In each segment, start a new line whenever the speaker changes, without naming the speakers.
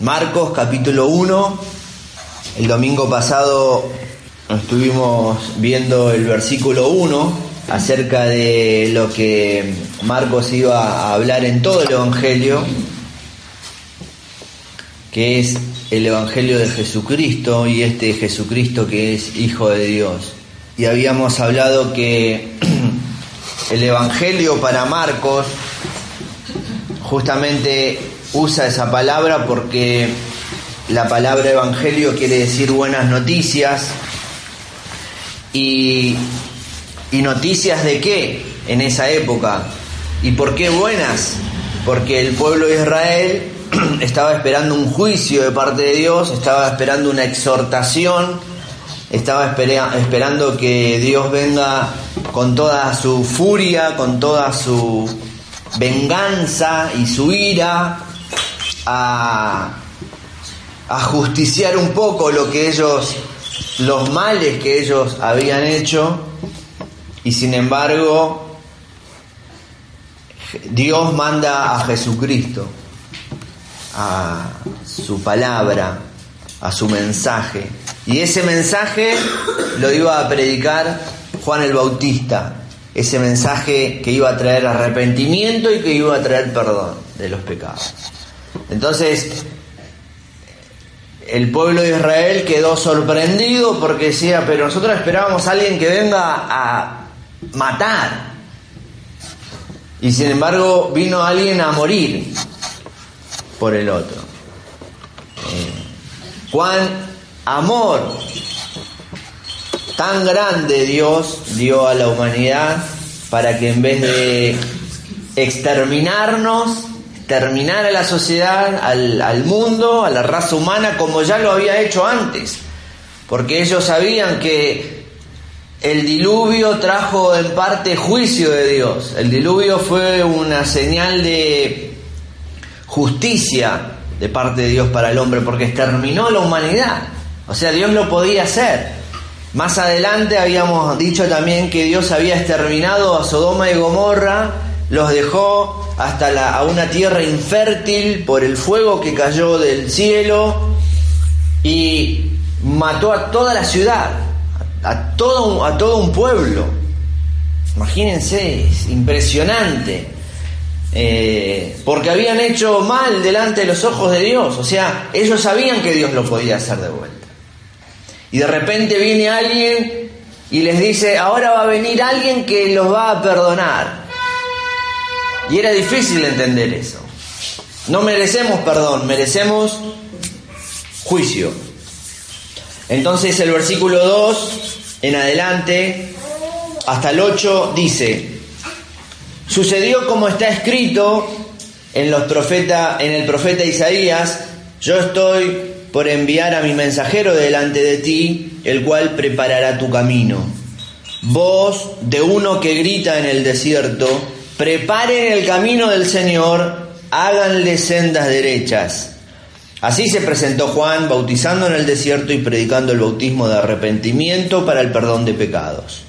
Marcos capítulo 1. El domingo pasado estuvimos viendo el versículo 1 acerca de lo que Marcos iba a hablar en todo el Evangelio, que es el Evangelio de Jesucristo y este Jesucristo que es Hijo de Dios. Y habíamos hablado que el Evangelio para Marcos justamente usa esa palabra porque la palabra evangelio quiere decir buenas noticias. Y, y, noticias de qué en esa época? ¿Y por qué buenas? Porque el pueblo de Israel estaba esperando un juicio de parte de Dios, estaba esperando una exhortación, estaba esperando que Dios venga con toda su furia, con toda su venganza y su ira a, justiciar un poco lo que ellos, los males que ellos habían hecho, y sin embargo Dios manda a Jesucristo, a su palabra, a su mensaje. Y ese mensaje lo iba a predicar Juan el Bautista, ese mensaje que iba a traer arrepentimiento y que iba a traer perdón de los pecados. Entonces, el pueblo de Israel quedó sorprendido porque decía, pero nosotros esperábamos a alguien que venga a matar. Y sin embargo vino alguien a morir por el otro. Eh, cuán amor tan grande Dios dio a la humanidad para que en vez de exterminarnos, terminar a la sociedad, al, mundo, a la raza humana, como ya lo había hecho antes. Porque ellos sabían que el diluvio trajo en parte juicio de Dios. El diluvio fue una señal de justicia de parte de Dios para el hombre, porque exterminó la humanidad. O sea, Dios lo podía hacer. Más adelante habíamos dicho también que Dios había exterminado a Sodoma y Gomorra, los dejó hasta a una tierra infértil por el fuego que cayó del cielo y mató a toda la ciudad, a todo, a todo un pueblo. Imagínense, es impresionante. Eh, porque habían hecho mal delante de los ojos de Dios, o sea, ellos sabían que Dios lo podía hacer de vuelta. Y de repente viene alguien y les dice, ahora va a venir alguien que los va a perdonar. Y era difícil entender eso. No merecemos perdón, merecemos juicio. Entonces el versículo 2 en adelante hasta el 8 dice, sucedió como está escrito en los profeta, en el profeta Isaías, yo estoy por enviar a mi mensajero delante de ti, el cual preparará tu camino. Voz de uno que grita en el desierto, preparen el camino del Señor, háganle sendas derechas. Así se presentó Juan, bautizando en el desierto y predicando el bautismo de arrepentimiento para el perdón de pecados.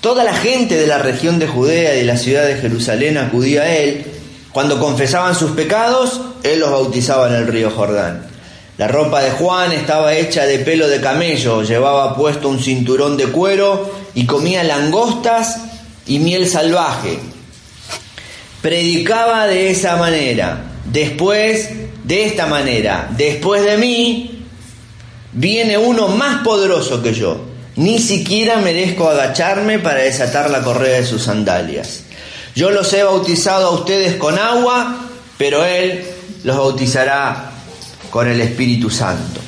Toda la gente de la región de Judea y de la ciudad de Jerusalén acudía a él. Cuando confesaban sus pecados, él los bautizaba en el río Jordán. La ropa de Juan estaba hecha de pelo de camello, llevaba puesto un cinturón de cuero y comía langostas y miel salvaje. Predicaba de esa manera. Después, de esta manera, después de mí, viene uno más poderoso que yo. Ni siquiera merezco agacharme para desatar la correa de sus sandalias. Yo los he bautizado a ustedes con agua, pero Él los bautizará con el Espíritu Santo.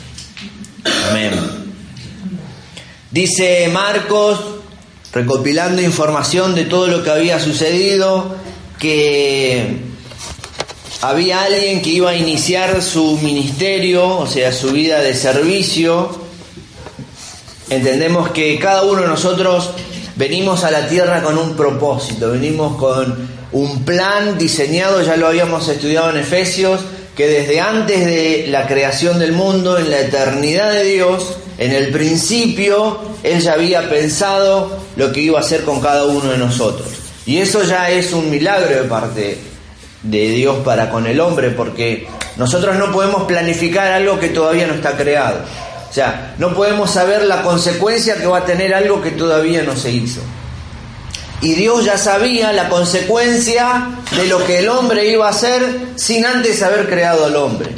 Amén. Dice Marcos, recopilando información de todo lo que había sucedido, que había alguien que iba a iniciar su ministerio, o sea, su vida de servicio. Entendemos que cada uno de nosotros venimos a la tierra con un propósito, venimos con un plan diseñado, ya lo habíamos estudiado en Efesios, que desde antes de la creación del mundo, en la eternidad de Dios, en el principio, Él ya había pensado lo que iba a hacer con cada uno de nosotros. Y eso ya es un milagro de parte de Dios para con el hombre, porque nosotros no podemos planificar algo que todavía no está creado. O sea, no podemos saber la consecuencia que va a tener algo que todavía no se hizo. Y Dios ya sabía la consecuencia de lo que el hombre iba a hacer sin antes haber creado al hombre.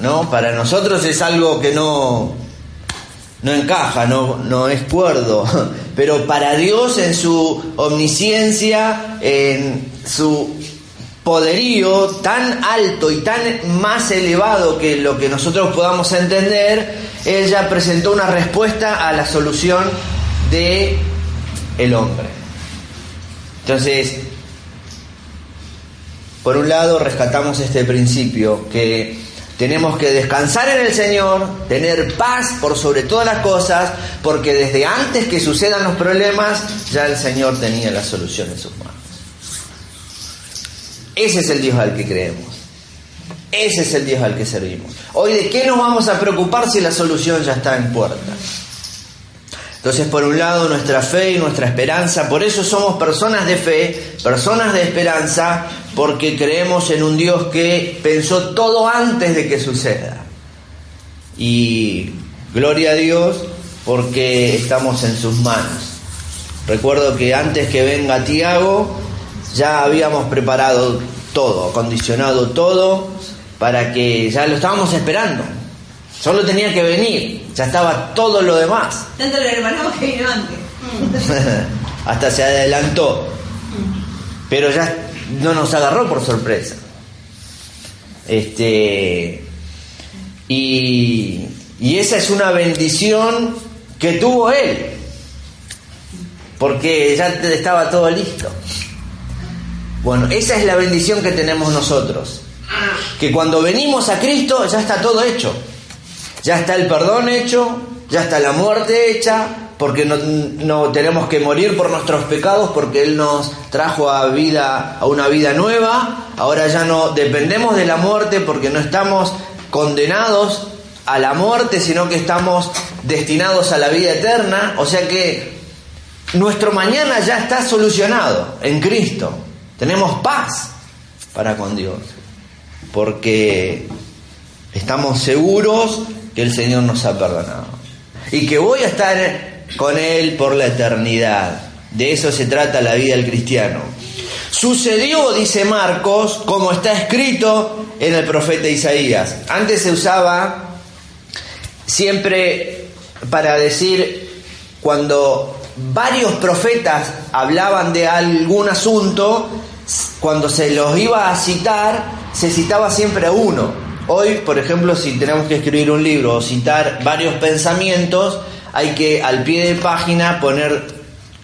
¿No? Para nosotros es algo que no, no encaja, no, no es cuerdo. Pero para Dios en su omnisciencia, en su poderío tan alto y tan más elevado que lo que nosotros podamos entender, él ya presentó una respuesta a la solución de el hombre. Entonces, por un lado rescatamos este principio que tenemos que descansar en el Señor, tener paz por sobre todas las cosas, porque desde antes que sucedan los problemas, ya el Señor tenía la solución en sus manos. Ese es el Dios al que creemos. Ese es el Dios al que servimos. Hoy, ¿de qué nos vamos a preocupar si la solución ya está en puerta? Entonces, por un lado, nuestra fe y nuestra esperanza, por eso somos personas de fe, personas de esperanza, porque creemos en un Dios que pensó todo antes de que suceda. Y gloria a Dios porque estamos en sus manos. Recuerdo que antes que venga Tiago, ya habíamos preparado todo, acondicionado todo, para que ya lo estábamos esperando. Solo tenía que venir, ya estaba todo lo demás.
Tanto el hermano que vino antes.
Hasta se adelantó. Pero ya no nos agarró por sorpresa. Este. Y, y esa es una bendición que tuvo él. Porque ya estaba todo listo. Bueno, esa es la bendición que tenemos nosotros. Que cuando venimos a Cristo ya está todo hecho. Ya está el perdón hecho, ya está la muerte hecha, porque no, tenemos que morir por nuestros pecados, porque Él nos trajo a vida, a una vida nueva. Ahora ya no dependemos de la muerte porque no estamos condenados a la muerte, sino que estamos destinados a la vida eterna. O sea que nuestro mañana ya está solucionado en Cristo. Tenemos paz para con Dios, porque estamos seguros que el Señor nos ha perdonado y que voy a estar con Él por la eternidad. De eso se trata la vida del cristiano. Sucedió, dice Marcos, como está escrito en el profeta Isaías. Antes se usaba siempre para decir cuando varios profetas hablaban de algún asunto, cuando se los iba a citar, se citaba siempre a uno. Hoy, por ejemplo, si tenemos que escribir un libro o citar varios pensamientos, hay que al pie de página poner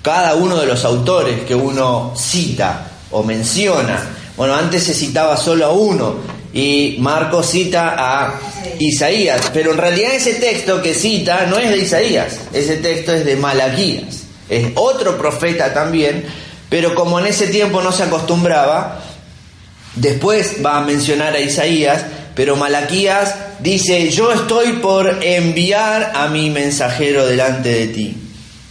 cada uno de los autores que uno cita o menciona. Bueno, antes se citaba solo a uno y Marcos cita a Isaías, pero en realidad ese texto que cita no es de Isaías, ese texto es de Malaquías, es otro profeta también, pero como en ese tiempo no se acostumbraba, después va a mencionar a Isaías, pero Malaquías dice, yo estoy por enviar a mi mensajero delante de ti,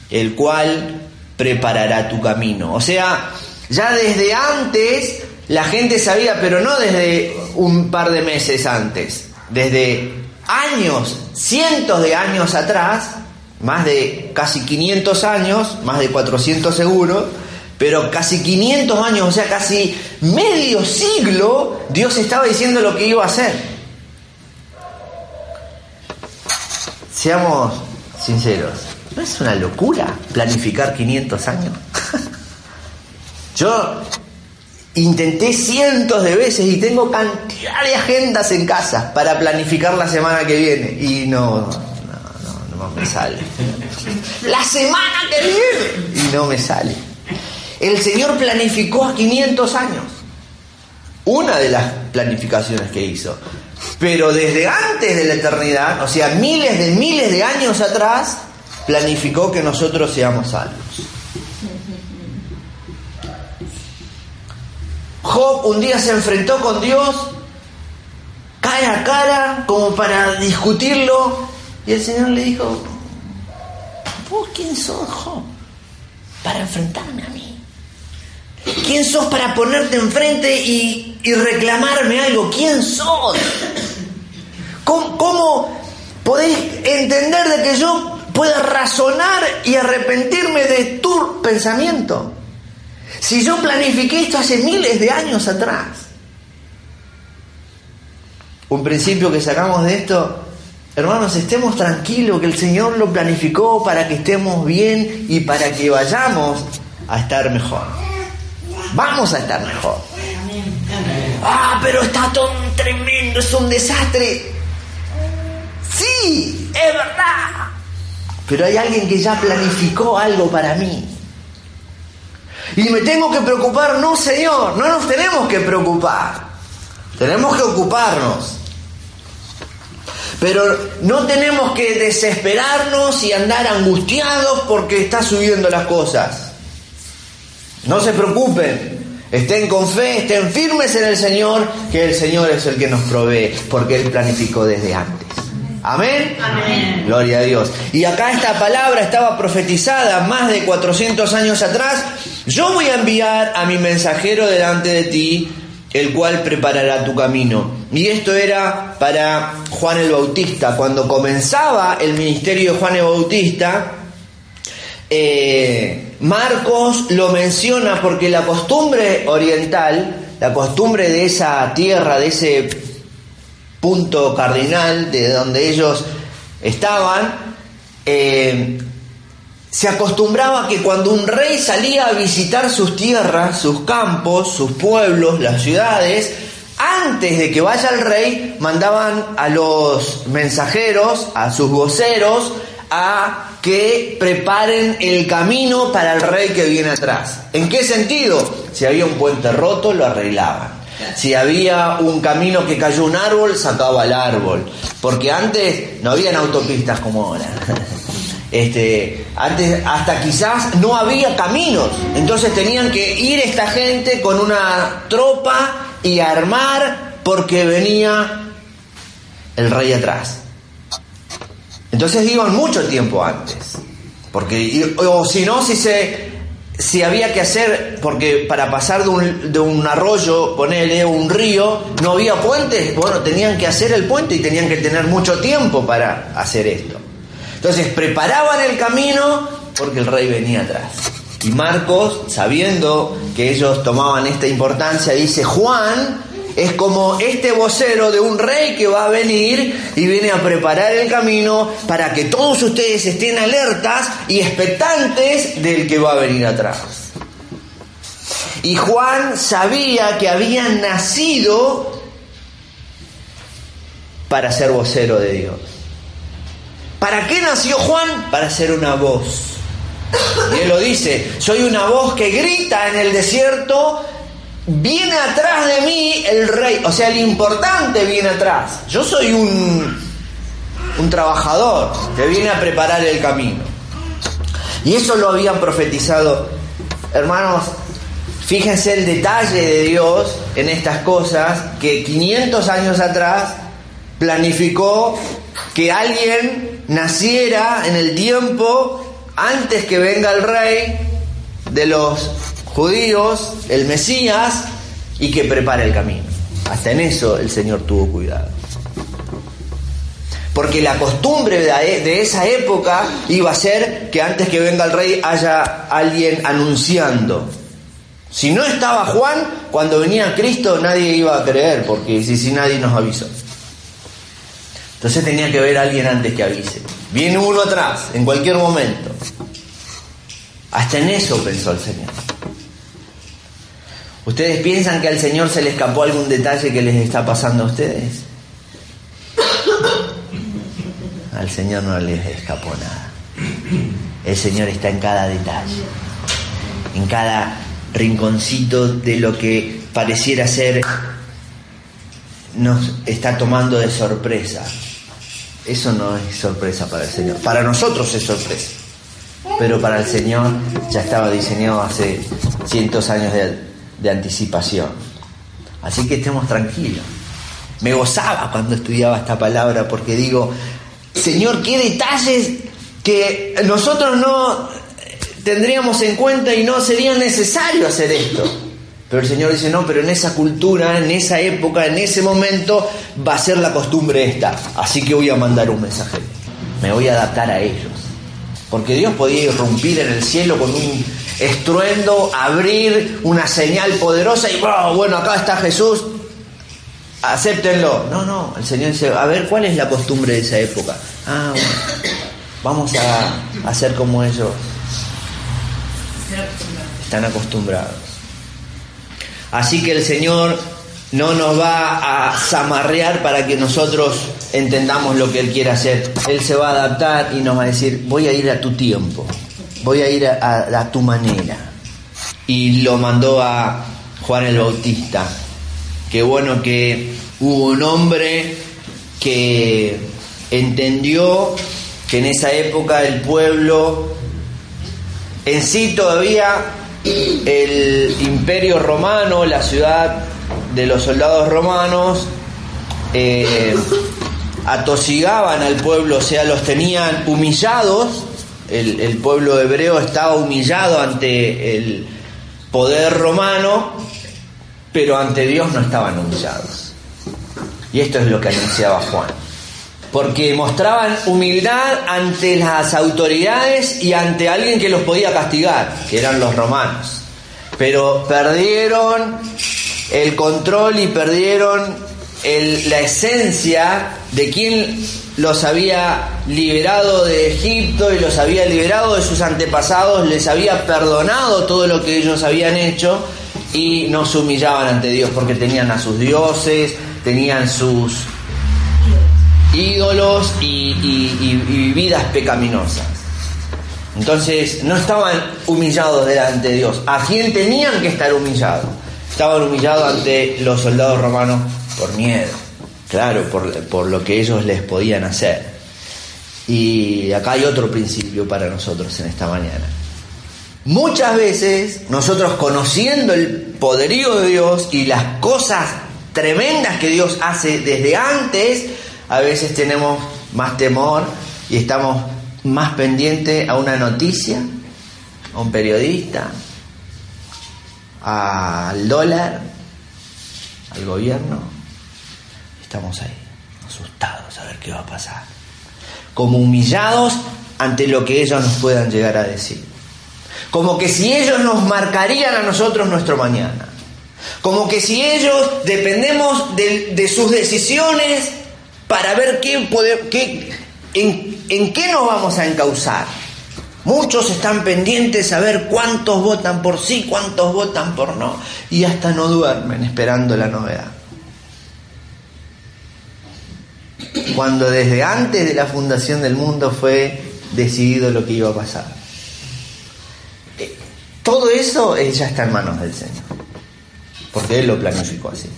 el cual preparará tu camino. O sea, ya desde antes la gente sabía, pero no desde un par de meses antes, desde años, cientos de años atrás, más de casi 500 años, más de 400 seguro, pero casi 500 años, o sea, casi medio siglo, Dios estaba diciendo lo que iba a hacer. Seamos sinceros, ¿no es una locura planificar 500 años? Yo intenté cientos de veces y tengo cantidad de agendas en casa para planificar la semana que viene y no, no, no, no me sale. La semana que viene y no me sale. El Señor planificó a 500 años. Una de las planificaciones que hizo. Pero desde antes de la eternidad, o sea, miles de miles de años atrás, planificó que nosotros seamos salvos. Job un día se enfrentó con Dios cara a cara como para discutirlo y el Señor le dijo, ¿vos quién sos, Job? Para enfrentarme a mí. ¿Quién sos para ponerte enfrente y, y reclamarme algo? ¿Quién sos? ¿Cómo, ¿Cómo podéis entender de que yo pueda razonar y arrepentirme de tu pensamiento? Si yo planifiqué esto hace miles de años atrás. Un principio que sacamos de esto, hermanos, estemos tranquilos que el Señor lo planificó para que estemos bien y para que vayamos a estar mejor. Vamos a estar mejor. Ah, pero está todo tremendo, es un desastre. Sí, es verdad. Pero hay alguien que ya planificó algo para mí. Y me tengo que preocupar, no Señor, no nos tenemos que preocupar. Tenemos que ocuparnos. Pero no tenemos que desesperarnos y andar angustiados porque está subiendo las cosas. No se preocupen, estén con fe, estén firmes en el Señor, que el Señor es el que nos provee, porque Él planificó desde antes. Amén.
Amén.
Gloria a Dios. Y acá esta palabra estaba profetizada más de 400 años atrás. Yo voy a enviar a mi mensajero delante de ti, el cual preparará tu camino. Y esto era para Juan el Bautista. Cuando comenzaba el ministerio de Juan el Bautista, eh, Marcos lo menciona porque la costumbre oriental, la costumbre de esa tierra, de ese punto cardinal de donde ellos estaban, eh, se acostumbraba que cuando un rey salía a visitar sus tierras, sus campos, sus pueblos, las ciudades, antes de que vaya el rey, mandaban a los mensajeros, a sus voceros, a que preparen el camino para el rey que viene atrás. ¿En qué sentido? Si había un puente roto, lo arreglaban. Si había un camino que cayó un árbol, sacaba el árbol. Porque antes no habían autopistas como ahora. Este, antes hasta quizás no había caminos. Entonces tenían que ir esta gente con una tropa y armar porque venía el rey atrás. Entonces iban mucho tiempo antes. Porque, o si no, si se si había que hacer, porque para pasar de un, de un arroyo, ponele un río, no había puentes, bueno, tenían que hacer el puente y tenían que tener mucho tiempo para hacer esto. Entonces preparaban el camino porque el rey venía atrás. Y Marcos, sabiendo que ellos tomaban esta importancia, dice, Juan es como este vocero de un rey que va a venir y viene a preparar el camino para que todos ustedes estén alertas y expectantes del que va a venir atrás. Y Juan sabía que había nacido para ser vocero de Dios. ¿Para qué nació Juan? Para ser una voz. Y él lo dice, soy una voz que grita en el desierto, viene atrás de mí el rey, o sea, el importante viene atrás. Yo soy un, un trabajador que viene a preparar el camino. Y eso lo habían profetizado. Hermanos, fíjense el detalle de Dios en estas cosas que 500 años atrás planificó que alguien naciera en el tiempo antes que venga el rey de los judíos, el Mesías, y que prepare el camino. Hasta en eso el Señor tuvo cuidado. Porque la costumbre de esa época iba a ser que antes que venga el rey haya alguien anunciando. Si no estaba Juan, cuando venía Cristo nadie iba a creer, porque si, si nadie nos avisó. Entonces tenía que haber alguien antes que avise. Viene uno atrás, en cualquier momento. Hasta en eso pensó el Señor. ¿Ustedes piensan que al Señor se le escapó algún detalle que les está pasando a ustedes? Al Señor no les escapó nada. El Señor está en cada detalle, en cada rinconcito de lo que pareciera ser nos está tomando de sorpresa. Eso no es sorpresa para el Señor. Para nosotros es sorpresa. Pero para el Señor ya estaba diseñado hace cientos años de, de anticipación. Así que estemos tranquilos. Me gozaba cuando estudiaba esta palabra porque digo, Señor, qué detalles que nosotros no tendríamos en cuenta y no sería necesario hacer esto. Pero el Señor dice, no, pero en esa cultura, en esa época, en ese momento, va a ser la costumbre esta. Así que voy a mandar un mensaje. Me voy a adaptar a ellos. Porque Dios podía irrumpir en el cielo con un estruendo, abrir una señal poderosa y, oh, bueno, acá está Jesús, acéptenlo. No, no, el Señor dice, a ver, ¿cuál es la costumbre de esa época? Ah, bueno, vamos a hacer como ellos están acostumbrados. Así que el Señor no nos va a zamarrear para que nosotros entendamos lo que Él quiere hacer. Él se va a adaptar y nos va a decir, voy a ir a tu tiempo, voy a ir a, tu manera. Y lo mandó a Juan el Bautista. Qué bueno que hubo un hombre que entendió que en esa época el pueblo en sí todavía el imperio romano, la ciudad de los soldados romanos, eh, atosigaban al pueblo, o sea, los tenían humillados, el, pueblo hebreo estaba humillado ante el poder romano, pero ante Dios no estaban humillados. Y esto es lo que anunciaba Juan. Porque mostraban humildad ante las autoridades y ante alguien que los podía castigar, que eran los romanos. Pero perdieron el control y perdieron la esencia de quien los había liberado de Egipto y los había liberado de sus antepasados, les había perdonado todo lo que ellos habían hecho y no se humillaban ante Dios porque tenían a sus dioses, tenían sus ídolos y, y- vidas pecaminosas. Entonces no estaban humillados delante de Dios. ¿A quién tenían que estar humillados? Estaban humillados ante los soldados romanos por miedo, claro, por, por lo que ellos les podían hacer. Y acá hay otro principio para nosotros en esta mañana. Muchas veces nosotros conociendo el poderío de Dios y las cosas tremendas que Dios hace desde antes, a veces tenemos más temor y estamos más pendientes a una noticia, a un periodista, al dólar, al gobierno. Estamos ahí, asustados a ver qué va a pasar. Como humillados ante lo que ellos nos puedan llegar a decir. Como que si ellos nos marcarían a nosotros nuestro mañana. Como que si ellos dependemos de, de sus decisiones para ver qué qué, en, en qué nos vamos a encauzar. Muchos están pendientes a ver cuántos votan por sí, cuántos votan por no. Y hasta no duermen esperando la novedad. Cuando desde antes de la fundación del mundo fue decidido lo que iba a pasar. Eh, Todo eso ya está en manos del Señor. Porque Él lo planificó así.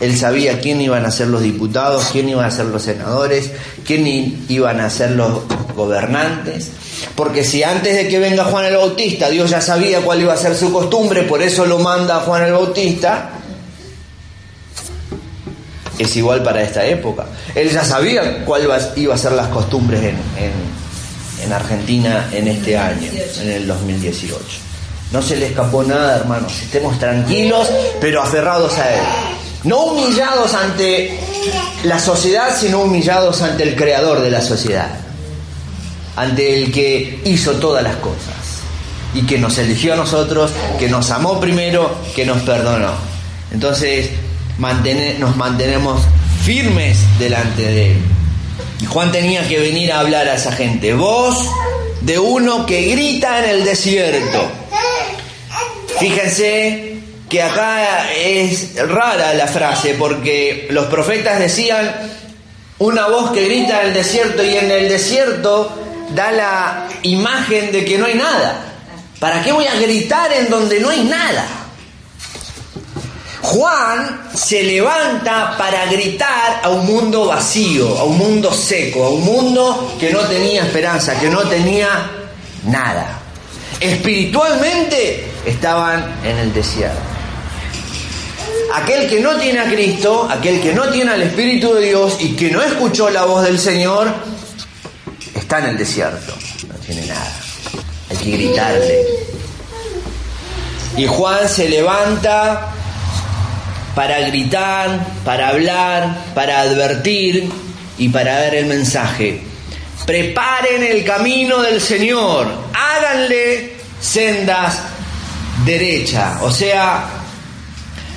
Él sabía quién iban a ser los diputados, quién iban a ser los senadores, quién iban a ser los gobernantes. Porque si antes de que venga Juan el Bautista Dios ya sabía cuál iba a ser su costumbre, por eso lo manda a Juan el Bautista, es igual para esta época. Él ya sabía cuál iba- a ser las costumbres en- en Argentina en este año, en el 2018. No se le escapó nada, hermanos. Estemos tranquilos, pero aferrados a Él. No humillados ante la sociedad, sino humillados ante el creador de la sociedad. Ante el que hizo todas las cosas. Y que nos eligió a nosotros, que nos amó primero, que nos perdonó. Entonces, mantene- nos mantenemos firmes delante de Él. Y Juan tenía que venir a hablar a esa gente. Voz de uno que grita en el desierto. Fíjense que acá es rara la frase porque los profetas decían una voz que grita en el desierto y en el desierto da la imagen de que no hay nada. ¿Para qué voy a gritar en donde no hay nada? Juan se levanta para gritar a un mundo vacío, a un mundo seco, a un mundo que no tenía esperanza, que no tenía nada. Espiritualmente estaban en el desierto. Aquel que no tiene a Cristo, aquel que no tiene al Espíritu de Dios y que no escuchó la voz del Señor, está en el desierto, no tiene nada. Hay que gritarle. Y Juan se levanta para gritar, para hablar, para advertir y para dar el mensaje. Preparen el camino del Señor, háganle sendas derechas. O sea,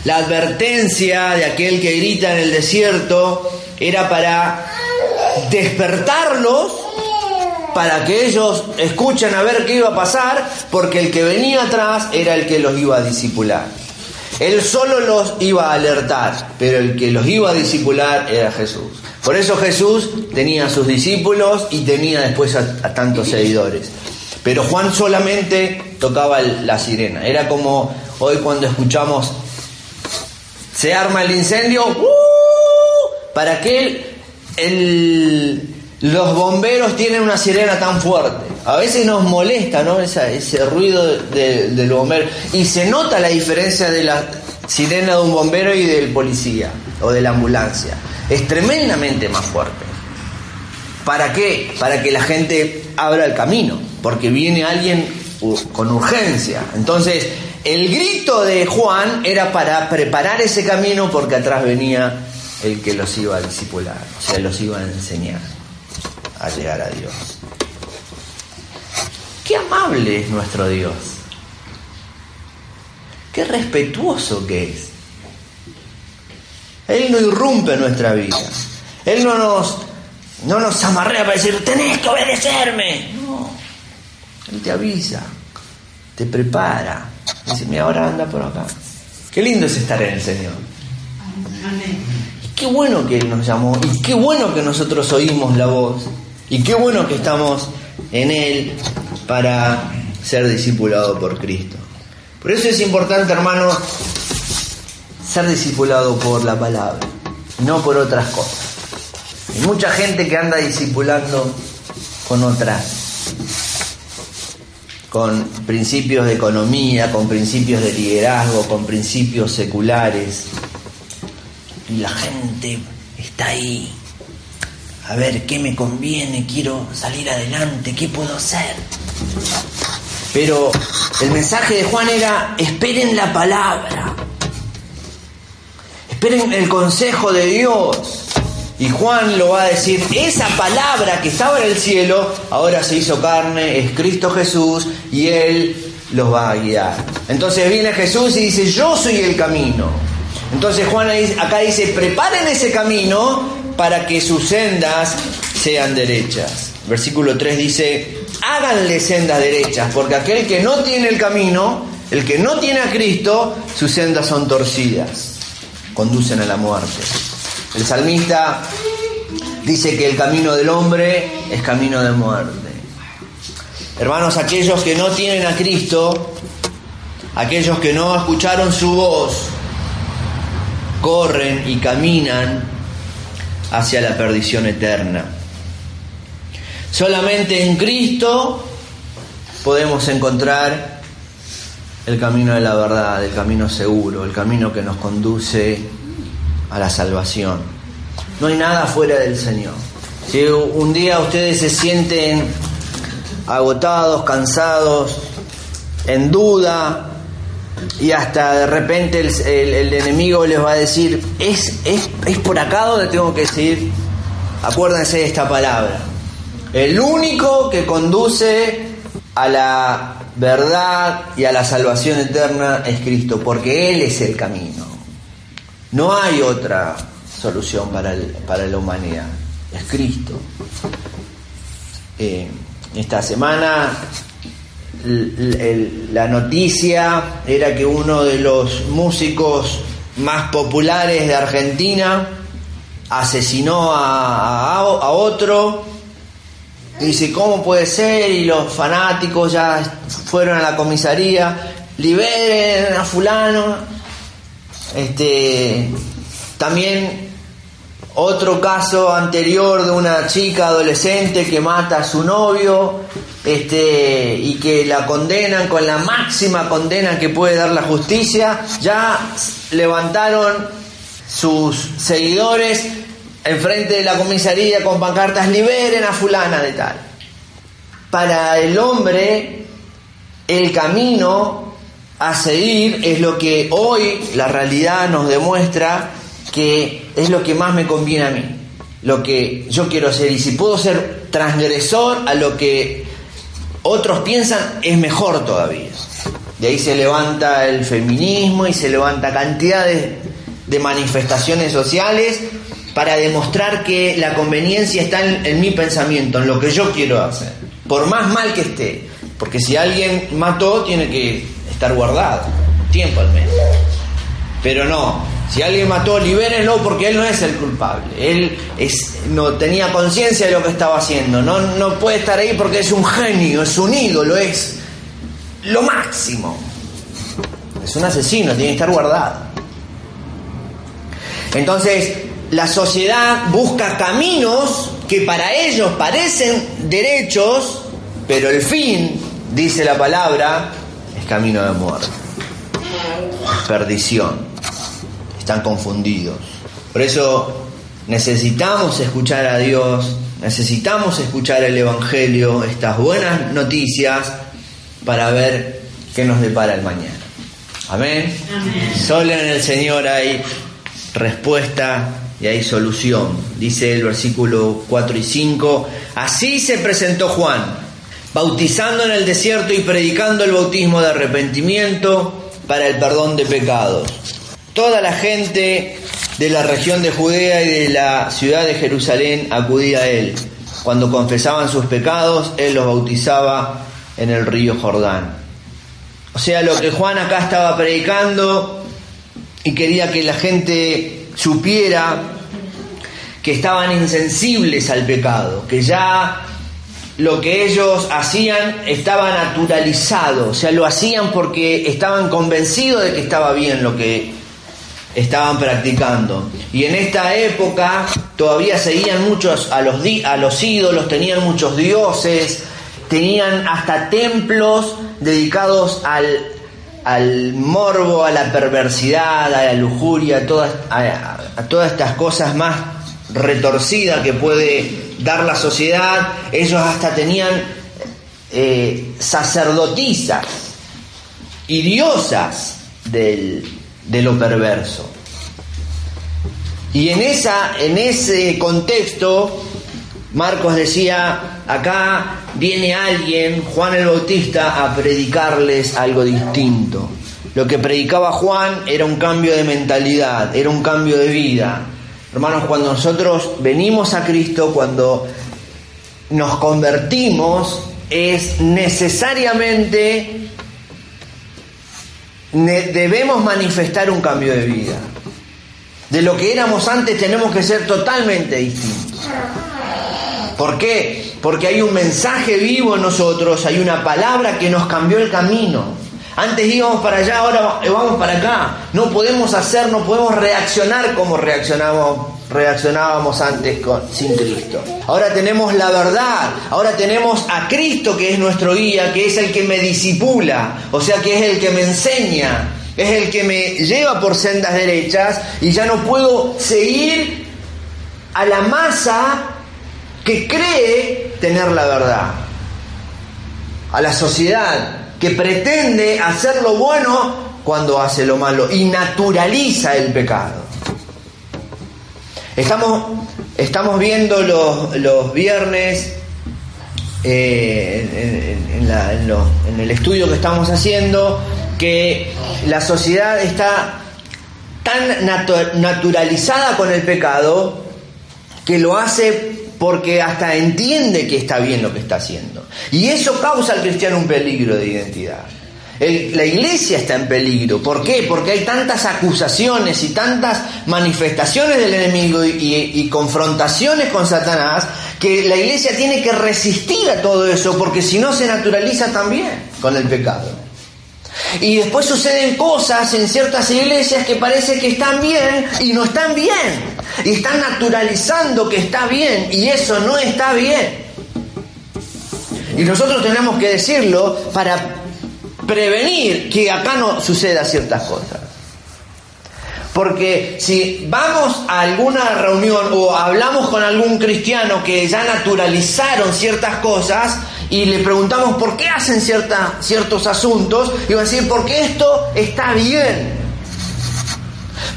la advertencia de aquel que grita en el desierto era para despertarlos, para que ellos escuchen a ver qué iba a pasar, porque el que venía atrás era el que los iba a disipular. Él solo los iba a alertar, pero el que los iba a disipular era Jesús. Por eso Jesús tenía a sus discípulos y tenía después a, tantos seguidores. Pero Juan solamente tocaba la sirena. Era como hoy cuando escuchamos, se arma el incendio, ¡uh! ¿para qué el, los bomberos tienen una sirena tan fuerte? A veces nos molesta ¿no? ese ruido de, del bombero. Y se nota la diferencia de la sirena de un bombero y del policía o de la ambulancia. Es tremendamente más fuerte. ¿Para qué? Para que la gente abra el camino, porque viene alguien con urgencia. Entonces, el grito de Juan era para preparar ese camino porque atrás venía el que los iba a discipular, o sea, los iba a enseñar a llegar a Dios. Qué amable es nuestro Dios. Qué respetuoso que es. Él no irrumpe en nuestra vida. Él no nos, no nos amarrea para decir, tenés que obedecerme. No. Él te avisa, te prepara. Dice, mira, ahora anda por acá. Qué lindo es estar en el Señor. Y qué bueno que Él nos llamó. Y qué bueno que nosotros oímos la voz. Y qué bueno que estamos en Él para ser discipulado por Cristo. Por eso es importante, hermano, ser discipulado por la palabra, no por otras cosas. Hay mucha gente que anda discipulando con otras, con principios de economía, con principios de liderazgo, con principios seculares. Y la gente está ahí. A ver, ¿qué me conviene? Quiero salir adelante, ¿qué puedo hacer? Pero el mensaje de Juan era, esperen la palabra, esperen el consejo de Dios. Y Juan lo va a decir, esa palabra que estaba en el cielo, ahora se hizo carne, es Cristo Jesús, y Él los va a guiar. Entonces viene Jesús y dice, yo soy el camino. Entonces Juan acá dice, preparen ese camino para que sus sendas sean derechas. Versículo 3 dice, háganle sendas derechas, porque aquel que no tiene el camino, el que no tiene a Cristo, sus sendas son torcidas, conducen a la muerte. El salmista dice que el camino del hombre es camino de muerte. Hermanos, aquellos que no tienen a Cristo, aquellos que no escucharon su voz, corren y caminan hacia la perdición eterna. Solamente en Cristo podemos encontrar el camino de la verdad, el camino seguro, el camino que nos conduce a la salvación. No hay nada fuera del Señor. Si un día ustedes se sienten agotados, cansados, en duda, y hasta de repente el, el, enemigo les va a decir, ¿es, es, es por acá donde tengo que seguir, acuérdense de esta palabra. El único que conduce a la verdad y a la salvación eterna es Cristo, porque Él es el camino. No hay otra solución para, el, para la humanidad, es Cristo. Eh, esta semana la noticia era que uno de los músicos más populares de Argentina asesinó a, otro Y dice, ¿cómo puede ser? Y los fanáticos ya fueron a la comisaría, liberen a fulano. Este, también otro caso anterior de una chica adolescente que mata a su novio este, y que la condenan con la máxima condena que puede dar la justicia. Ya levantaron sus seguidores enfrente de la comisaría con pancartas, liberen a fulana de tal. Para el hombre, el camino a seguir es lo que hoy la realidad nos demuestra que es lo que más me conviene a mí, lo que yo quiero hacer. Y si puedo ser transgresor a lo que otros piensan, es mejor todavía. De ahí se levanta el feminismo y se levanta cantidades de manifestaciones sociales para demostrar que la conveniencia está en, en, mi pensamiento, en lo que yo quiero hacer, por más mal que esté. Porque si alguien mató, tiene que estar guardado, tiempo al menos. Pero no, si alguien mató, libérenlo porque él no es el culpable. Él es, no tenía conciencia de lo que estaba haciendo. No, no puede estar ahí porque es un genio, es un ídolo, es lo máximo. Es un asesino, tiene que estar guardado. Entonces, la sociedad busca caminos que para ellos parecen derechos, pero el fin, dice la palabra, es camino de muerte, perdición. Están confundidos. Por eso necesitamos escuchar a Dios, necesitamos escuchar el Evangelio, estas buenas noticias, para ver qué nos depara el mañana. Amén. Amén. Solo en el Señor hay respuesta y hay solución. Dice el versículo 4 y 5, así se presentó Juan, bautizando en el desierto y predicando el bautismo de arrepentimiento para el perdón de pecados. Toda la gente de la región de Judea y de la ciudad de Jerusalén acudía a él. Cuando confesaban sus pecados, él los bautizaba en el río Jordán. O sea, lo que Juan acá estaba predicando y quería que la gente supiera que estaban insensibles al pecado, que ya lo que ellos hacían estaba naturalizado, o sea, lo hacían porque estaban convencidos de que estaba bien lo que estaban practicando. Y en esta época todavía seguían muchos a los, a los ídolos, tenían muchos dioses, tenían hasta templos dedicados al, al morbo, a la perversidad, a la lujuria, a todas, a, todas estas cosas más retorcidas que puede dar la sociedad. Ellos hasta tenían eh, sacerdotisas y diosas del, de lo perverso. Y en, esa, en ese contexto, Marcos decía, acá viene alguien, Juan el Bautista, a predicarles algo distinto. Lo que predicaba Juan era un cambio de mentalidad, era un cambio de vida. Hermanos, cuando nosotros venimos a Cristo, cuando nos convertimos, es necesariamente debemos manifestar un cambio de vida. De lo que éramos antes tenemos que ser totalmente distintos. ¿Por qué? Porque hay un mensaje vivo en nosotros, hay una palabra que nos cambió el camino. Antes íbamos para allá, ahora vamos para acá. No podemos hacer, no podemos reaccionar como reaccionamos, reaccionábamos antes con, sin Cristo. Ahora tenemos la verdad, ahora tenemos a Cristo que es nuestro guía, que es el que me disipula, o sea que es el que me enseña, es el que me lleva por sendas derechas y ya no puedo seguir a la masa que cree tener la verdad, a la sociedad que pretende hacer lo bueno cuando hace lo malo y naturaliza el pecado. Estamos, estamos viendo los, los viernes eh, en, el estudio que estamos haciendo que la sociedad está tan naturalizada con el pecado que lo hace porque hasta entiende que está bien lo que está haciendo. Y eso causa al cristiano un peligro de identidad. La iglesia está en peligro. ¿Por qué? Porque hay tantas acusaciones y tantas manifestaciones del enemigo y confrontaciones con Satanás que la iglesia tiene que resistir a todo eso porque si no se naturaliza también con el pecado. Y después suceden cosas en ciertas iglesias que parece que están bien y no están bien. Y están naturalizando que está bien y eso no está bien. Y nosotros tenemos que decirlo para prevenir que acá no suceda ciertas cosas. Porque si vamos a alguna reunión o hablamos con algún cristiano que ya naturalizaron ciertas cosas y le preguntamos por qué hacen cierta, ciertos asuntos, y van a decir, porque esto está bien.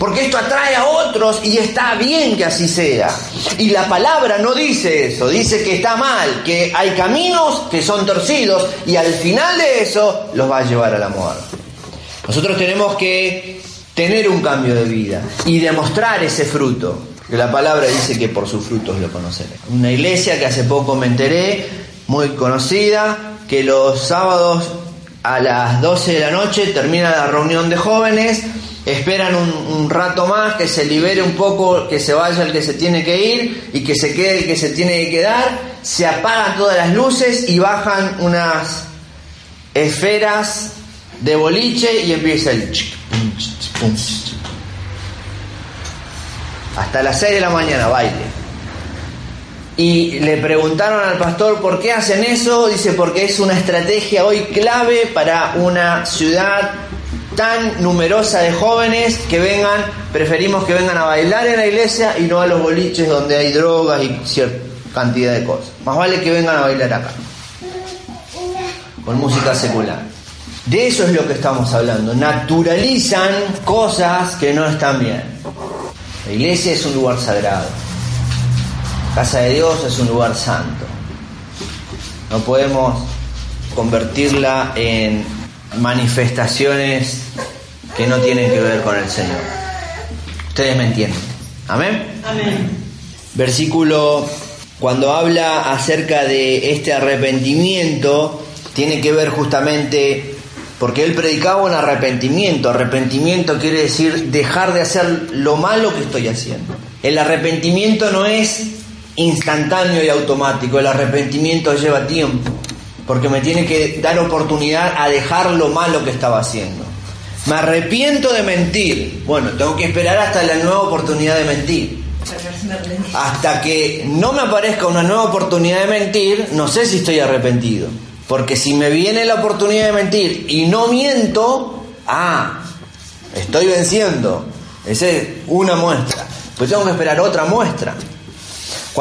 Porque esto atrae a otros y está bien que así sea. Y la palabra no dice eso, dice que está mal, que hay caminos que son torcidos y al final de eso los va a llevar a la. Nosotros tenemos que tener un cambio de vida y demostrar ese fruto. Que la palabra dice que por sus frutos lo conoceré. Una iglesia que hace poco me enteré, muy conocida, que los sábados a las 12 de la noche termina la reunión de jóvenes, esperan un, rato más, que se libere un poco, que se vaya el que se tiene que ir y que se quede el que se tiene que quedar, se apagan todas las luces y bajan unas esferas de boliche y empieza el... Hasta las 6 de la mañana baile. Y le preguntaron al pastor por qué hacen eso. Dice, porque es una estrategia hoy clave para una ciudad tan numerosa de jóvenes que vengan, preferimos que vengan a bailar en la iglesia y no a los boliches donde hay drogas y cierta cantidad de cosas. Más vale que vengan a bailar acá, con música secular. De eso es lo que estamos hablando. Naturalizan cosas que no están bien. La iglesia es un lugar sagrado. Casa de Dios es un lugar santo. No podemos convertirla en manifestaciones que no tienen que ver con el Señor. Ustedes me entienden. Amén.
Amén.
Versículo, cuando habla acerca de este arrepentimiento, tiene que ver justamente, porque él predicaba un arrepentimiento. Arrepentimiento quiere decir dejar de hacer lo malo que estoy haciendo. El arrepentimiento no es instantáneo y automático, el arrepentimiento lleva tiempo, porque me tiene que dar oportunidad a dejar lo malo que estaba haciendo. Me arrepiento de mentir. Bueno, tengo que esperar hasta la nueva oportunidad de mentir. Hasta que no me aparezca una nueva oportunidad de mentir, no sé si estoy arrepentido. Porque si me viene la oportunidad de mentir y no miento, ah, estoy venciendo. Esa es una muestra. Pues tengo que esperar otra muestra.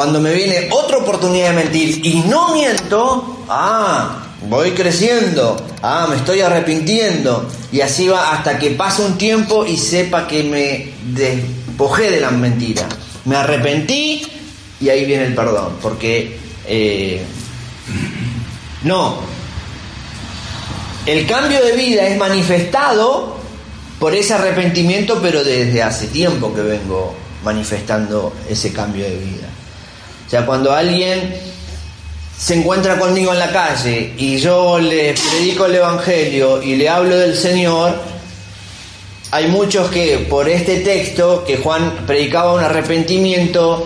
Cuando me viene otra oportunidad de mentir y no miento, ah, voy creciendo, ah, me estoy arrepintiendo. Y así va hasta que pase un tiempo y sepa que me despojé de la mentira. Me arrepentí y ahí viene el perdón. Porque eh, no, el cambio de vida es manifestado por ese arrepentimiento, pero desde hace tiempo que vengo manifestando ese cambio de vida. O sea, cuando alguien se encuentra conmigo en la calle y yo le predico el Evangelio y le hablo del Señor, hay muchos que por este texto que Juan predicaba un arrepentimiento,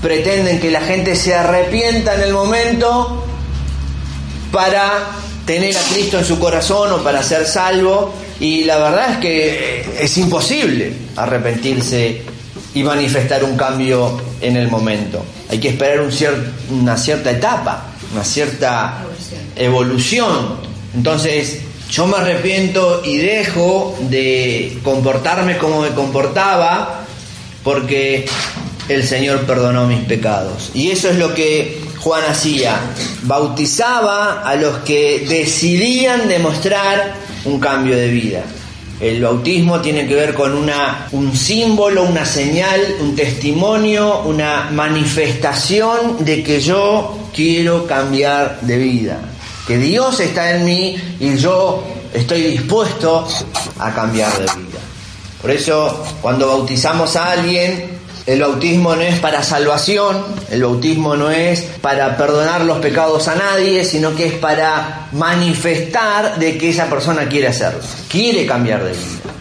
pretenden que la gente se arrepienta en el momento para tener a Cristo en su corazón o para ser salvo y la verdad es que es imposible arrepentirse y manifestar un cambio en el momento. Hay que esperar una cierta etapa, una cierta evolución. Entonces, yo me arrepiento y dejo de comportarme como me comportaba porque el Señor perdonó mis pecados. Y eso es lo que Juan hacía. Bautizaba a los que decidían demostrar un cambio de vida. El bautismo tiene que ver con una, un símbolo, una señal, un testimonio, una manifestación de que yo quiero cambiar de vida. Que Dios está en mí y yo estoy dispuesto a cambiar de vida. Por eso, cuando bautizamos a alguien, el bautismo no es para salvación, el bautismo no es para perdonar los pecados a nadie, sino que es para manifestar de que esa persona quiere hacerlo, quiere cambiar de vida.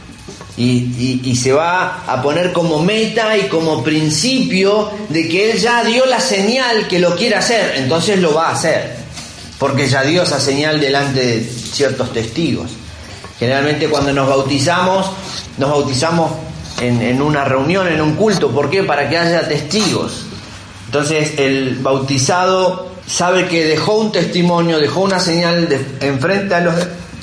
Y, se va a poner como meta y como principio de que Él ya dio la señal que lo quiere hacer, entonces lo va a hacer, porque ya dio esa señal delante de ciertos testigos. Generalmente cuando nos bautizamos, nos bautizamos en, una reunión, en un culto, ¿por qué? Para que haya testigos. Entonces el bautizado sabe que dejó un testimonio, dejó una señal de, enfrente a los,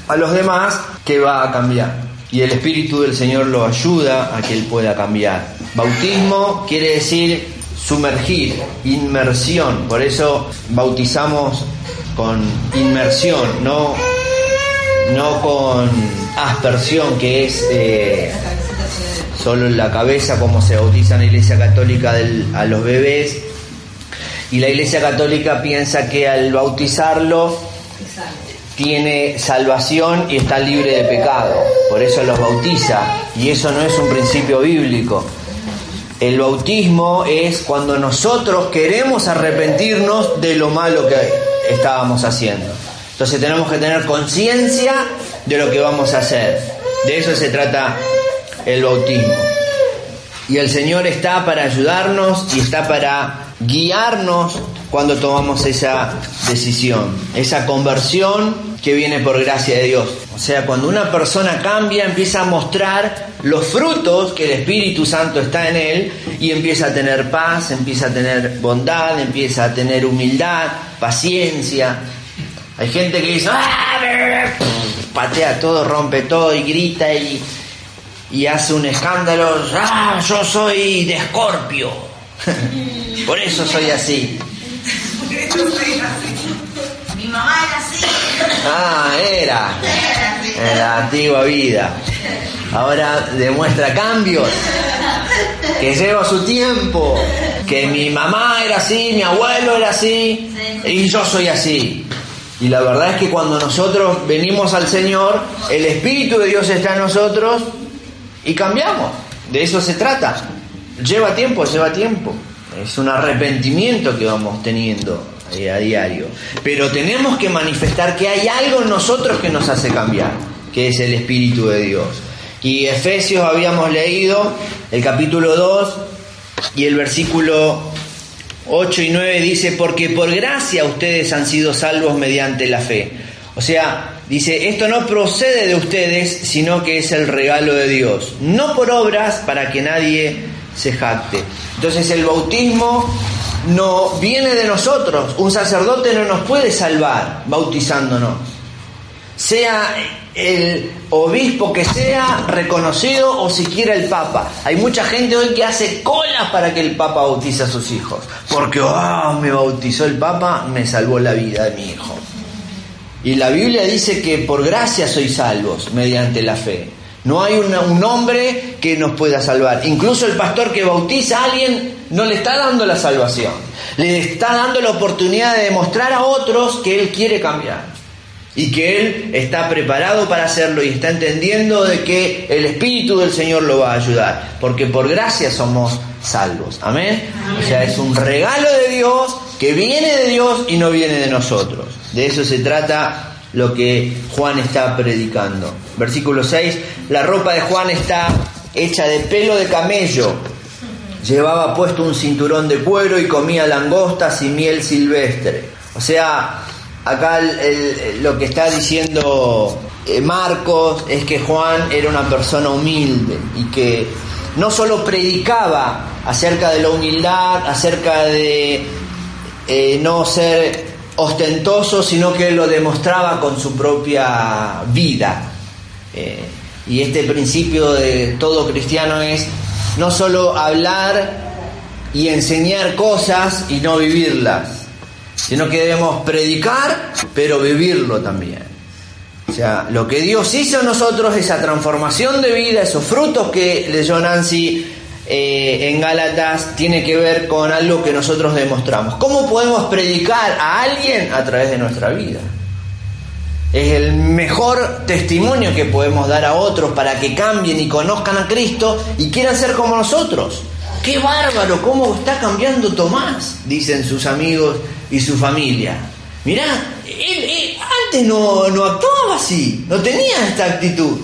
a los demás que va a cambiar. Y el Espíritu del Señor lo ayuda a que él pueda cambiar. Bautismo quiere decir sumergir, inmersión. Por eso bautizamos con inmersión, no, no con aspersión, que es eh, solo en la cabeza como se bautiza en la Iglesia Católica a los bebés. Y la Iglesia Católica piensa que al bautizarlo tiene salvación y está libre de pecado. Por eso los bautiza. Y eso no es un principio bíblico. El bautismo es cuando nosotros queremos arrepentirnos de lo malo que estábamos haciendo. Entonces tenemos que tener conciencia de lo que vamos a hacer. De eso se trata el bautismo. Y el Señor está para ayudarnos y está para guiarnos cuando tomamos esa decisión, esa conversión que viene por gracia de Dios. O sea, cuando una persona cambia, empieza a mostrar los frutos que el Espíritu Santo está en él y empieza a tener paz, empieza a tener bondad, empieza a tener humildad, paciencia. Hay gente que dice, "Ah", patea todo, rompe todo y grita y, y hace un escándalo, ah, yo soy de escorpio, por eso soy así.
Mi mamá era así.
Ah, era, en la antigua vida. Ahora demuestra cambios, que lleva su tiempo, que mi mamá era así, mi abuelo era así, y yo soy así. Y la verdad es que cuando nosotros venimos al Señor, el Espíritu de Dios está en nosotros y cambiamos. De eso se trata. Lleva tiempo, lleva tiempo. Es un arrepentimiento que vamos teniendo eh, a diario. Pero tenemos que manifestar que hay algo en nosotros que nos hace cambiar, que es el Espíritu de Dios. Y Efesios habíamos leído el capítulo 2 y el versículo 8 y 9 dice, porque por gracia ustedes han sido salvos mediante la fe. O sea, dice, esto no procede de ustedes, sino que es el regalo de Dios, no por obras para que nadie se jacte. Entonces el bautismo no viene de nosotros, un sacerdote no nos puede salvar bautizándonos. Sea el obispo que sea reconocido o siquiera el papa. Hay mucha gente hoy que hace colas para que el papa bautice a sus hijos. Porque, ah, me bautizó el papa, me salvó la vida de mi hijo. Y la Biblia dice que por gracia sois salvos mediante la fe. No hay un hombre que nos pueda salvar. Incluso el pastor que bautiza a alguien no le está dando la salvación. Le está dando la oportunidad de demostrar a otros que él quiere cambiar. Y que él está preparado para hacerlo y está entendiendo de que el Espíritu del Señor lo va a ayudar. Porque por gracia somos salvos. Amén. O sea, es un regalo de Dios que viene de Dios y no viene de nosotros. De eso se trata lo que Juan está predicando. Versículo 6, la ropa de Juan está hecha de pelo de camello. Llevaba puesto un cinturón de cuero y comía langostas y miel silvestre. O sea, acá lo que está diciendo eh, Marcos es que Juan era una persona humilde y que no solo predicaba acerca de la humildad, acerca de eh, no ser ostentoso, sino que lo demostraba con su propia vida. Eh, y este principio de todo cristiano es no solo hablar y enseñar cosas y no vivirlas, sino que debemos predicar, pero vivirlo también. O sea, lo que Dios hizo en nosotros, esa transformación de vida, esos frutos que leyó Nancy eh, en Gálatas, tiene que ver con algo que nosotros demostramos. ¿Cómo podemos predicar a alguien a través de nuestra vida? Es el mejor testimonio que podemos dar a otros para que cambien y conozcan a Cristo y quieran ser como nosotros. ¡Qué bárbaro! ¿Cómo está cambiando Tomás? Dicen sus amigos y su familia. Mirá, él, él antes no, no actuaba así, no tenía esta actitud.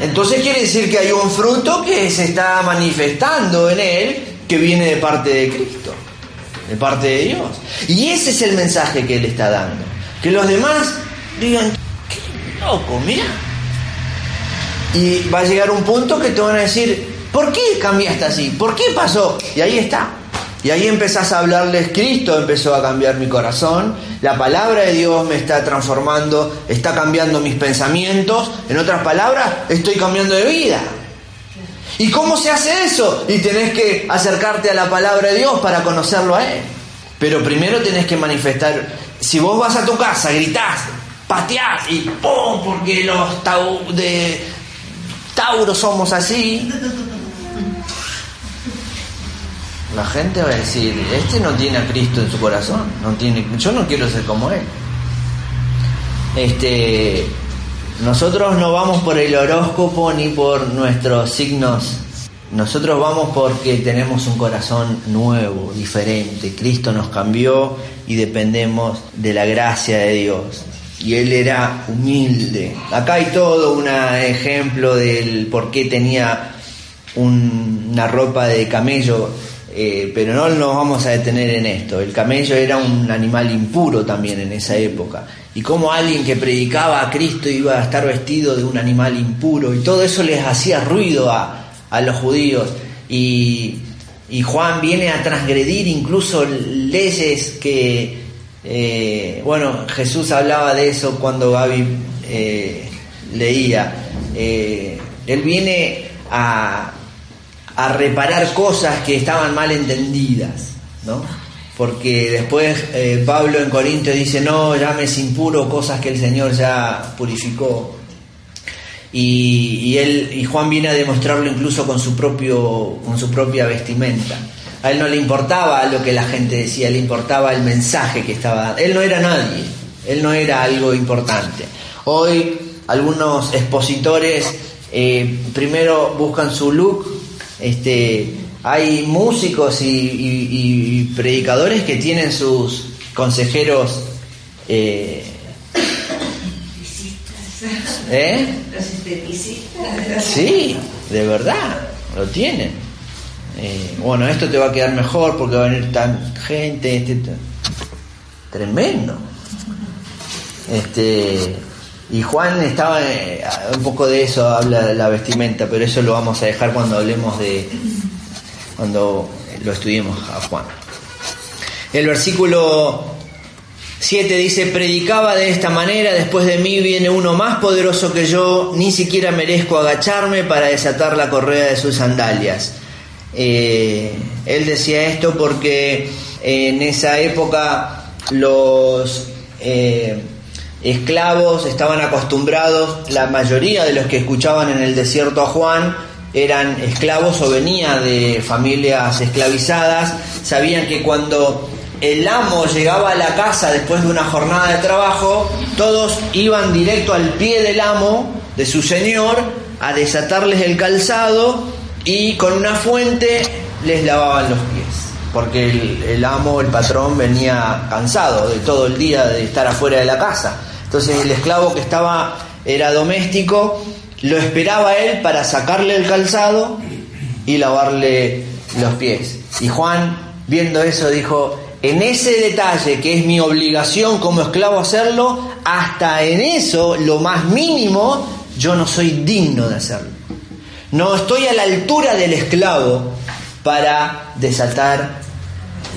Entonces quiere decir que hay un fruto que se está manifestando en él que viene de parte de Cristo, de parte de Dios. Y ese es el mensaje que él está dando. Que los demás digan, qué loco, mira. Y va a llegar un punto que te van a decir, ¿por qué cambiaste así? ¿Por qué pasó? Y ahí está. Y ahí empezás a hablarles, Cristo empezó a cambiar mi corazón, la palabra de Dios me está transformando, está cambiando mis pensamientos, en otras palabras, estoy cambiando de vida. ¿Y cómo se hace eso? Y tenés que acercarte a la palabra de Dios para conocerlo a Él. Pero primero tenés que manifestar, si vos vas a tu casa, gritás, pateás y ¡pum! Porque los tau de Tauro somos así, la gente va a decir, este no tiene a Cristo en su corazón, no tiene, yo no quiero ser como él. Este, nosotros no vamos por el horóscopo ni por nuestros signos. Nosotros vamos porque tenemos un corazón nuevo, diferente. Cristo nos cambió y dependemos de la gracia de Dios. Y él era humilde. Acá hay todo un ejemplo del por qué tenía una ropa de camello eh, pero no nos vamos a detener en esto. El camello era un animal impuro también en esa época. Y como alguien que predicaba a Cristo iba a estar vestido de un animal impuro. Y todo eso les hacía ruido a, los judíos. Y, Juan viene a transgredir incluso leyes que, eh, bueno, Jesús hablaba de eso cuando Gaby eh, leía. él viene a, a reparar cosas que estaban mal entendidas, ¿no? Porque después eh, Pablo en Corinto dice, no, llames impuro cosas que el Señor ya purificó. Y, él, y Juan viene a demostrarlo incluso con su, propio, con su propia vestimenta. A él no le importaba lo que la gente decía, le importaba el mensaje que estaba dando. Él no era nadie, él no era algo importante. Hoy algunos expositores eh, primero buscan su look este, hay músicos y, predicadores que tienen sus consejeros. Eh, ¿Eh? Sí, de verdad, lo tienen. Eh, bueno, esto te va a quedar mejor porque va a venir tan gente, este, tremendo. Este, y Juan estaba, eh, un poco de eso, habla la vestimenta, pero eso lo vamos a dejar cuando hablemos de, cuando lo estudiemos a Juan. El versículo 7 dice, predicaba de esta manera, después de mí viene uno más poderoso que yo, ni siquiera merezco agacharme para desatar la correa de sus sandalias. Eh, él decía esto porque en esa época los... Eh, esclavos, estaban acostumbrados, la mayoría de los que escuchaban en el desierto a Juan eran esclavos o venía de familias esclavizadas, sabían que cuando el amo llegaba a la casa después de una jornada de trabajo, todos iban directo al pie del amo, de su señor, a desatarles el calzado y con una fuente les lavaban los pies porque el, el, amo, el patrón venía cansado de todo el día de estar afuera de la casa. Entonces el esclavo que estaba, era doméstico, lo esperaba él para sacarle el calzado y lavarle los pies. Y Juan, viendo eso, dijo, en ese detalle que es mi obligación como esclavo hacerlo, hasta en eso, lo más mínimo, yo no soy digno de hacerlo. No estoy a la altura del esclavo para desatar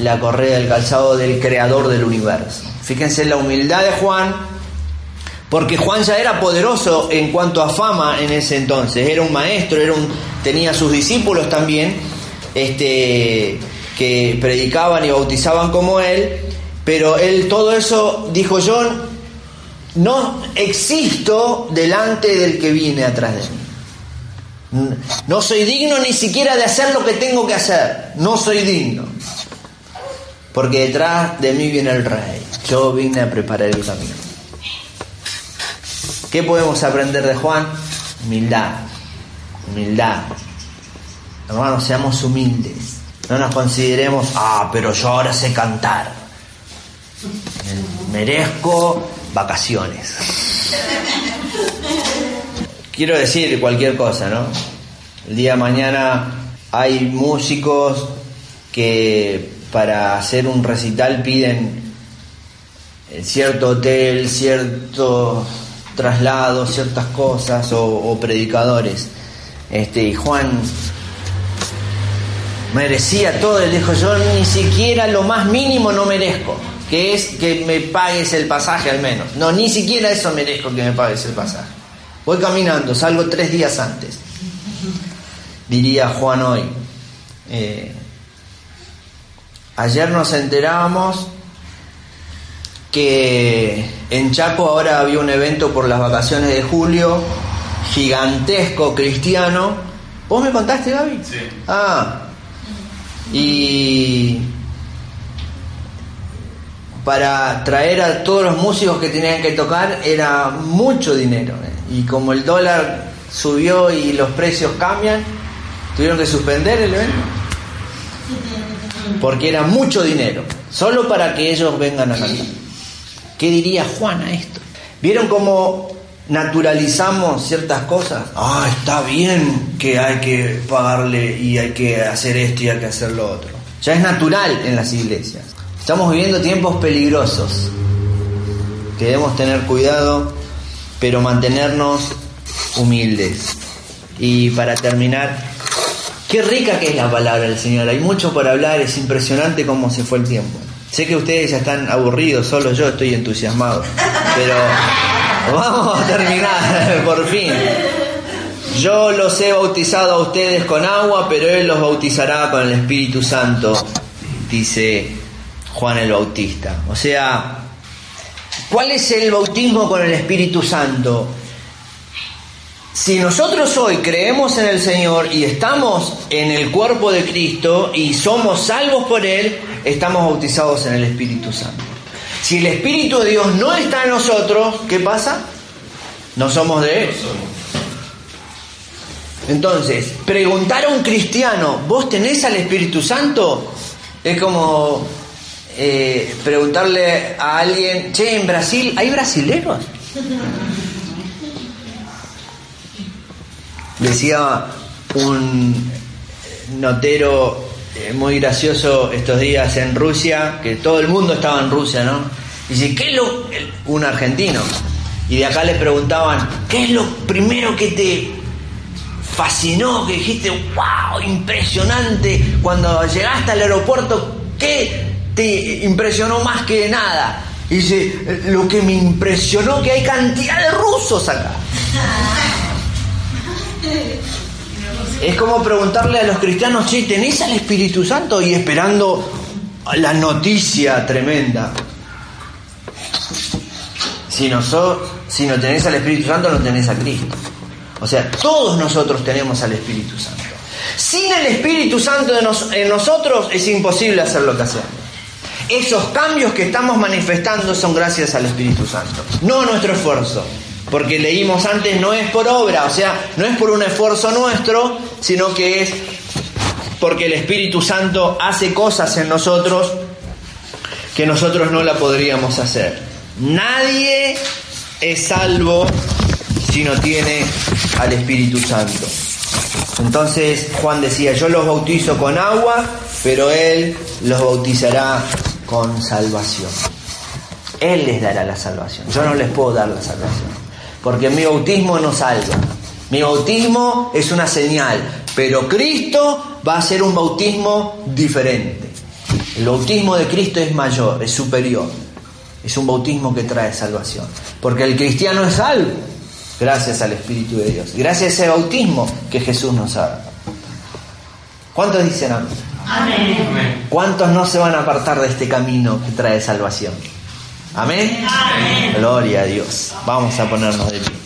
la correa del calzado del creador del universo. Fíjense la humildad de Juan, porque Juan ya era poderoso en cuanto a fama en ese entonces, era un maestro, era un, tenía sus discípulos también, este, que predicaban y bautizaban como él, pero él todo eso dijo yo no existo delante del que viene atrás de mí. No soy digno ni siquiera de hacer lo que tengo que hacer. No soy digno. Porque detrás de mí viene el rey. Yo vine a preparar el camino. ¿Qué podemos aprender de Juan? Humildad, humildad. Hermanos, seamos humildes. No nos consideremos, ah, pero yo ahora sé cantar. Merezco vacaciones. quiero decir cualquier cosa, ¿no? El día de mañana hay músicos que para hacer un recital piden cierto hotel, cierto traslado, ciertas cosas o, o predicadores. Este, y Juan merecía todo, él dijo, yo ni siquiera lo más mínimo no merezco, que es que me pagues el pasaje al menos. No, ni siquiera eso merezco que me pagues el pasaje. Voy caminando, salgo tres días antes, diría Juan hoy. Eh, ayer nos enterábamos que en Chaco ahora había un evento por las vacaciones de julio, gigantesco cristiano. ¿Vos me contaste, Gaby?
Sí.
Ah, y para traer a todos los músicos que tenían que tocar era mucho dinero. ¿eh? Y como el dólar subió y los precios cambian, tuvieron que suspender el evento. Porque era mucho dinero, solo para que ellos vengan a cantar. ¿Qué diría Juan a esto? ¿Vieron cómo naturalizamos ciertas cosas? Ah, está bien que hay que pagarle y hay que hacer esto y hay que hacer lo otro. Ya es natural en las iglesias. Estamos viviendo tiempos peligrosos. Que debemos tener cuidado, pero mantenernos humildes. Y para terminar, qué rica que es la palabra del Señor. Hay mucho por hablar, es impresionante cómo se fue el tiempo. Sé que ustedes ya están aburridos, solo yo estoy entusiasmado. Pero vamos a terminar, por fin. Yo los he bautizado a ustedes con agua, pero Él los bautizará con el Espíritu Santo, dice Juan el Bautista. O sea, ¿cuál es el bautismo con el Espíritu Santo? Si nosotros hoy creemos en el Señor y estamos en el cuerpo de Cristo y somos salvos por Él, estamos bautizados en el Espíritu Santo. Si el Espíritu de Dios no está en nosotros, ¿qué pasa? No somos de Él. Entonces, preguntar a un cristiano, ¿vos tenés al Espíritu Santo? Es como eh, preguntarle a alguien, che, en Brasil, ¿hay brasileros? Decía un notero eh, muy gracioso estos días en Rusia, que todo el mundo estaba en Rusia, ¿no? Dice, ¿qué es lo...? Un argentino. Y de acá le preguntaban, ¿qué es lo primero que te fascinó, que dijiste, wow, impresionante, cuando llegaste al aeropuerto, ¿qué te impresionó más que nada? Y dice, lo que me impresionó que hay cantidad de rusos acá. Es como preguntarle a los cristianos, che, ¿tenés al Espíritu Santo? Y esperando la noticia tremenda. Si no, so, si no tenés al Espíritu Santo, no tenés a Cristo. O sea, todos nosotros tenemos al Espíritu Santo. Sin el Espíritu Santo en nosotros es imposible hacer lo que hacemos. Esos cambios que estamos manifestando son gracias al Espíritu Santo, no nuestro esfuerzo. Porque leímos antes, no es por obra, o sea, no es por un esfuerzo nuestro, sino que es porque el Espíritu Santo hace cosas en nosotros que nosotros no la podríamos hacer. Nadie es salvo si no tiene al Espíritu Santo. Entonces Juan decía, yo los bautizo con agua, pero Él los bautizará con salvación. Él les dará la salvación. Yo no les puedo dar la salvación. Porque mi bautismo no salva. Mi bautismo es una señal. Pero Cristo va a ser un bautismo diferente. El bautismo de Cristo es mayor, es superior. Es un bautismo que trae salvación. Porque el cristiano es salvo gracias al Espíritu de Dios. Gracias a ese bautismo que Jesús nos ha dado. ¿Cuántos dicen amén?
Amén.
¿Cuántos no se van a apartar de este camino que trae salvación? ¿Amén?
Amén.
Gloria a Dios. Vamos a ponernos de pie.